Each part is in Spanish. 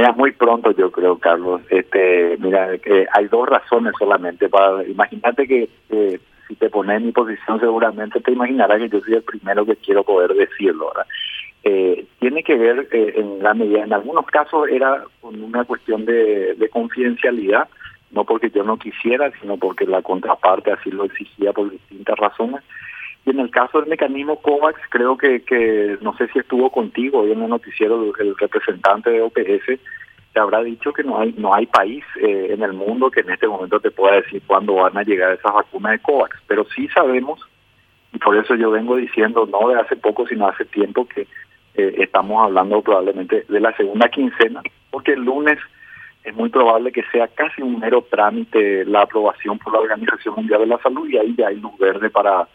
Mira, muy pronto yo creo, Carlos. Este, mira, que hay dos razones solamente para. Imagínate que si te pones en mi posición, seguramente te imaginarás que yo soy el primero que quiero poder decirlo, ¿verdad? Eh, tiene que ver eh, en la medida, en algunos casos era con una cuestión de, confidencialidad, no porque yo no quisiera, sino porque la contraparte así lo exigía por distintas razones. Y en el caso del mecanismo COVAX, creo que, que no sé si estuvo contigo hoy en el noticiero el representante de OPS, te habrá dicho que no hay no hay país eh, en el mundo que en este momento te pueda decir cuándo van a llegar esas vacunas de COVAX, pero sí sabemos, y por eso yo vengo diciendo, no de hace poco, sino hace tiempo, que eh, estamos hablando probablemente de la segunda quincena, porque el lunes es muy probable que sea casi un mero trámite la aprobación por la Organización Mundial de la Salud y ahí ya hay luz verde para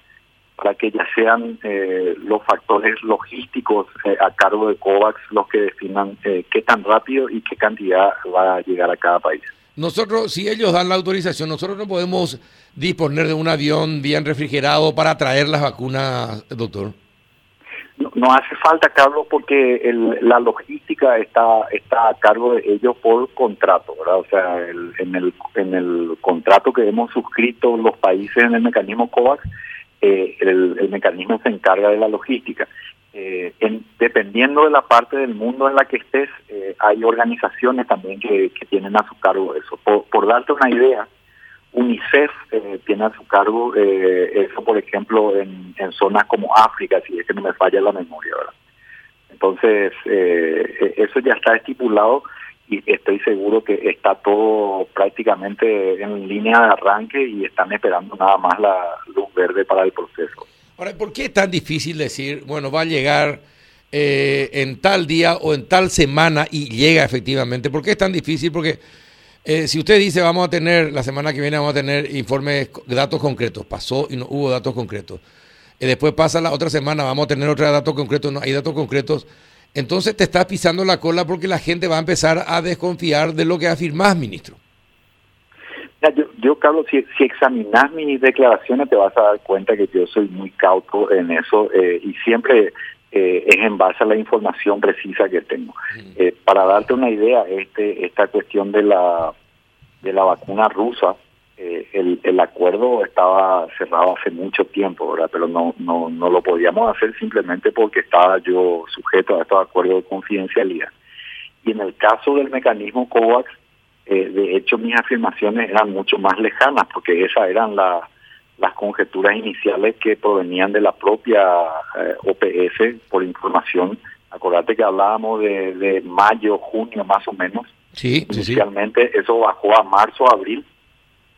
para que ya sean eh, los factores logísticos eh, a cargo de COVAX los que definan eh, qué tan rápido y qué cantidad va a llegar a cada país. Nosotros, si ellos dan la autorización, nosotros no podemos disponer de un avión bien refrigerado para traer las vacunas, doctor. No, hace falta, Carlos, porque el, la logística está está a cargo de ellos por contrato, ¿verdad? O sea, en el en el contrato que hemos suscrito los países en el mecanismo COVAX eh, el, mecanismo se encarga de la logística. Eh, dependiendo de la parte del mundo en la que estés, eh, hay organizaciones también que, tienen a su cargo eso. Por, darte una idea, UNICEF tiene a su cargo eso, por ejemplo, en, zonas como África, si es que no me falla la memoria, ¿verdad? Entonces, e, eso ya está estipulado y estoy seguro que está todo prácticamente en línea de arranque y están esperando nada más la luz verde para el proceso. Ahora, ¿por qué es tan difícil decir, bueno, va a llegar eh, en tal día o en tal semana y llega efectivamente? ¿Por qué es tan difícil? Porque eh, si usted dice, vamos a tener, la semana que viene vamos a tener informes, datos concretos, pasó y no hubo datos concretos. Y después pasa la otra semana, vamos a tener otro datos concretos, no hay datos concretos entonces te estás pisando la cola porque la gente va a empezar a desconfiar de lo que afirmás, ministro. Yo, yo Carlos, si, si examinas mis declaraciones te vas a dar cuenta que yo soy muy cauto en eso eh, y siempre eh, es en base a la información precisa que tengo. Eh, para darte una idea, este esta cuestión de la de la vacuna rusa, eh, el, el acuerdo estaba cerrado hace mucho tiempo, ¿verdad? Pero no, no, no lo podíamos hacer simplemente porque estaba yo sujeto a estos acuerdos de confidencialidad. Y en el caso del mecanismo COVAX, eh, de hecho mis afirmaciones eran mucho más lejanas porque esas eran las las conjeturas iniciales que provenían de la propia eh, OPS por información. Acordate que hablábamos de, de mayo, junio más o menos. Sí, Inicialmente eso bajó a marzo, abril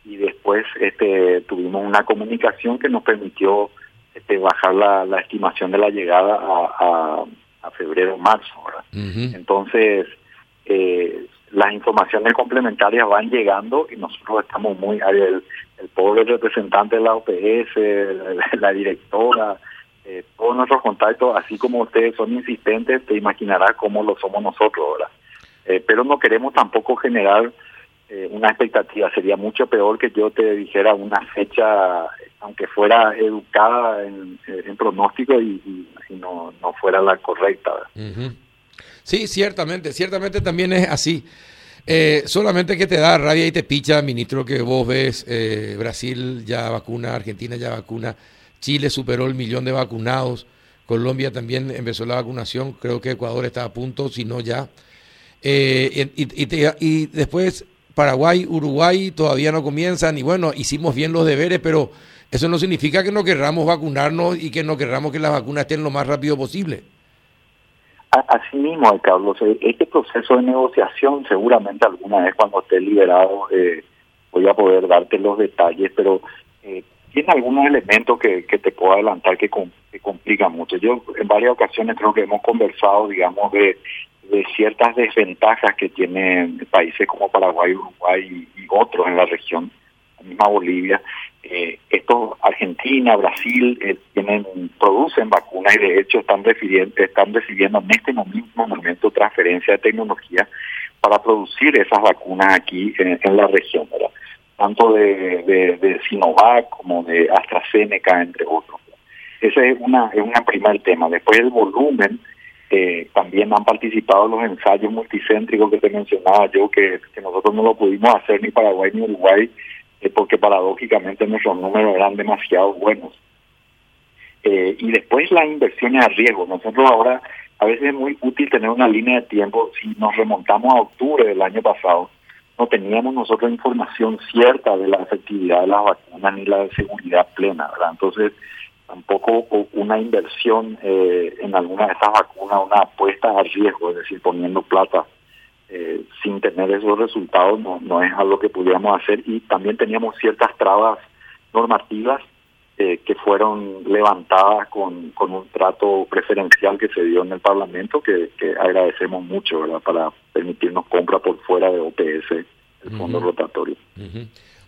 y después este, tuvimos una comunicación que nos permitió este, bajar la, la estimación de la llegada a, a, febrero marzo. Entonces, eh, las informaciones complementarias van llegando y nosotros estamos muy, el, el pobre representante de la OPS, la, directora, eh, todos nuestros contactos, así como ustedes son insistentes, te imaginarás cómo lo somos nosotros, ¿verdad? Eh, pero no queremos tampoco generar eh, una expectativa. Sería mucho peor que yo te dijera una fecha, aunque fuera educada en, pronóstico y, no, no, fuera la correcta. Sí, ciertamente, ciertamente también es así. Eh, solamente que te da rabia y te picha, ministro, que vos ves eh, Brasil ya vacuna, Argentina ya vacuna, Chile superó el millón de vacunados, Colombia también empezó la vacunación, creo que Ecuador está a punto, si no ya. y, y después Paraguay, Uruguay todavía no comienzan y bueno, hicimos bien los deberes, pero eso no significa que no querramos vacunarnos y que no querramos que las vacunas estén lo más rápido posible. Así mismo, Carlos, eh, este proceso de negociación seguramente alguna vez cuando esté liberado eh, voy a poder darte los detalles, pero eh, tiene algunos elementos que, te puedo adelantar que, que complican mucho. Yo en varias ocasiones creo que hemos conversado, digamos, de de ciertas desventajas que tienen países como Paraguay, Uruguay y, otros en la región, la misma Bolivia. Eh, estos Argentina, Brasil eh, tienen producen vacunas y de hecho están recibiendo, están recibiendo en este mismo momento transferencia de tecnología para producir esas vacunas aquí en, la región, tanto de, de, Sinovac como de AstraZeneca, entre otros. Ese es una es un primer tema. Después el volumen Eh, también han participado los ensayos multicéntricos que te mencionaba yo, que, nosotros no lo pudimos hacer ni Paraguay ni Uruguay, eh, porque paradójicamente nuestros números eran demasiado buenos. Eh, y después las inversiones a riesgo. Nosotros ahora, a veces es muy útil tener una línea de tiempo. Si nos remontamos a octubre del año pasado, no teníamos nosotros información cierta de la efectividad de las vacunas ni la de seguridad plena, ¿verdad? Entonces, tampoco una inversión eh, en alguna de estas vacunas, una apuesta a riesgo, es decir, poniendo plata eh, sin tener esos resultados, no, no es algo que pudiéramos hacer. Y también teníamos ciertas trabas normativas eh, que fueron levantadas con, con un trato preferencial que se dio en el Parlamento, que, agradecemos mucho, ¿verdad?, para permitirnos compra por fuera de OPS, el fondo rotatorio.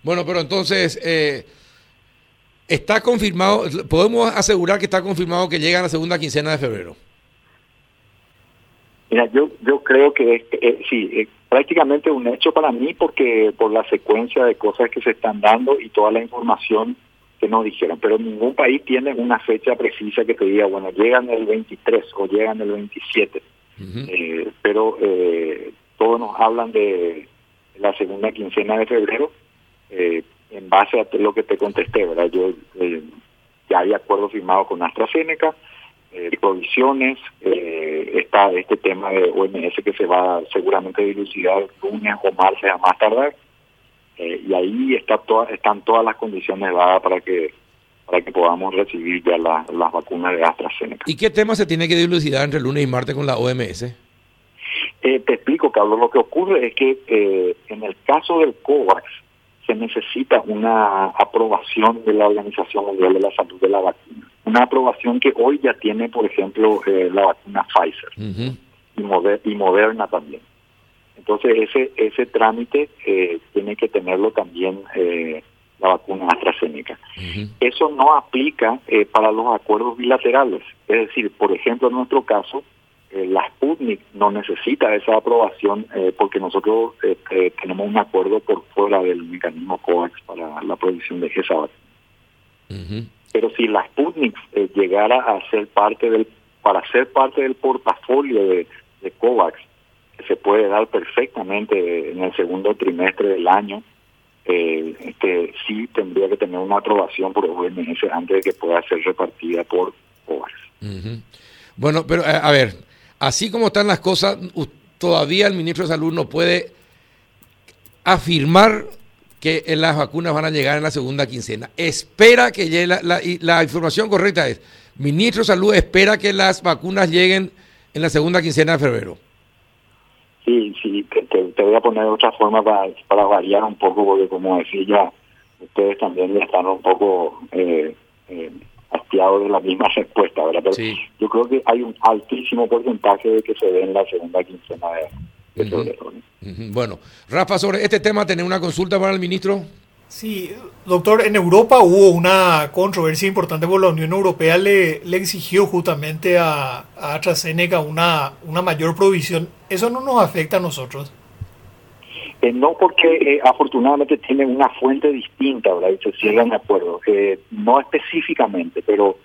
Bueno, pero entonces... Eh Está confirmado, podemos asegurar que está confirmado que llega a la segunda quincena de febrero. Mira, yo yo creo que eh, sí, es prácticamente un hecho para mí porque por la secuencia de cosas que se están dando y toda la información que nos dijeron, pero ningún país tiene una fecha precisa que te diga, bueno, llegan el 23 o llegan el 27, eh, pero eh, todos nos hablan de la segunda quincena de febrero. En base a lo que te contesté, ¿verdad? Yo eh, ya hay acuerdo firmado con AstraZeneca, eh, provisiones, eh, está este tema de OMS que se va seguramente a dilucidar lunes o martes a más tardar, eh, y ahí está toda, están todas las condiciones dadas para que para que podamos recibir ya las vacunas de AstraZeneca. ¿Y qué tema se tiene que dilucidar entre lunes y martes con la OMS? Eh, te explico, Carlos. Lo que ocurre es que eh, en el caso del COVAX, necesita una aprobación de la Organización Mundial de la Salud de la vacuna. Una aprobación que hoy ya tiene, por ejemplo, eh, la vacuna Pfizer y, Moderna también. Entonces, ese ese trámite eh, tiene que tenerlo también eh, la vacuna AstraZeneca. Eso no aplica para los acuerdos bilaterales. Es decir, por ejemplo, en nuestro caso, eh, la Sputnik no necesita esa aprobación eh, porque nosotros eh, tenemos un acuerdo por fuera del mecanismo COVAX para la producción de esa vacuna. Pero si la Sputnik llegara a ser parte del, para ser parte del portafolio de, de COVAX, que se puede dar perfectamente en el segundo trimestre del año, este, sí tendría que tener una aprobación por OMS antes de que pueda ser repartida por COVAX. Bueno, pero a ver, así como están las cosas, todavía el ministro de Salud no puede afirmar que las vacunas van a llegar en la segunda quincena. Espera que llegue, la, información correcta es, ministro de Salud espera que las vacunas lleguen en la segunda quincena de febrero. Sí, sí, te, voy a poner otra forma para, variar un poco, porque como decía ustedes también están un poco eh, eh, hastiado de la misma respuesta, ¿verdad? Pero yo creo que hay un altísimo porcentaje de que se ve en la segunda quincena de, febrero. Bueno, Rafa, sobre este tema, ¿tenés una consulta para el ministro? Sí, doctor, en Europa hubo una controversia importante porque la Unión Europea le, le exigió justamente a, a AstraZeneca una, una mayor provisión. ¿Eso no nos afecta a nosotros? Eh, no porque eh, afortunadamente tienen una fuente distinta, ¿verdad? Y se cierran de acuerdo. Eh, no específicamente, pero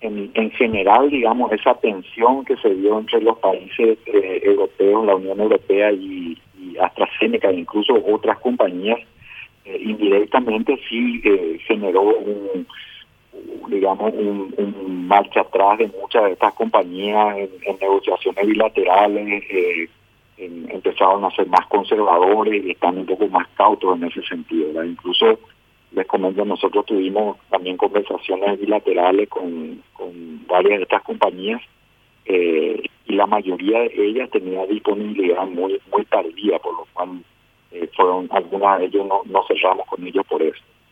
en, en general, digamos, esa tensión que se dio entre los países europeos, la Unión Europea y, AstraZeneca, e incluso otras compañías, indirectamente sí generó un digamos, un, marcha atrás de muchas de estas compañías en, en negociaciones bilaterales, eh, empezaron a ser más conservadores y están un poco más cautos en ese sentido. Incluso les comento, nosotros tuvimos también conversaciones bilaterales con, varias de estas compañías eh, y la mayoría de ellas tenía disponibilidad muy muy tardía, por lo cual eh, fueron algunas de ellos no cerramos con ellos por eso.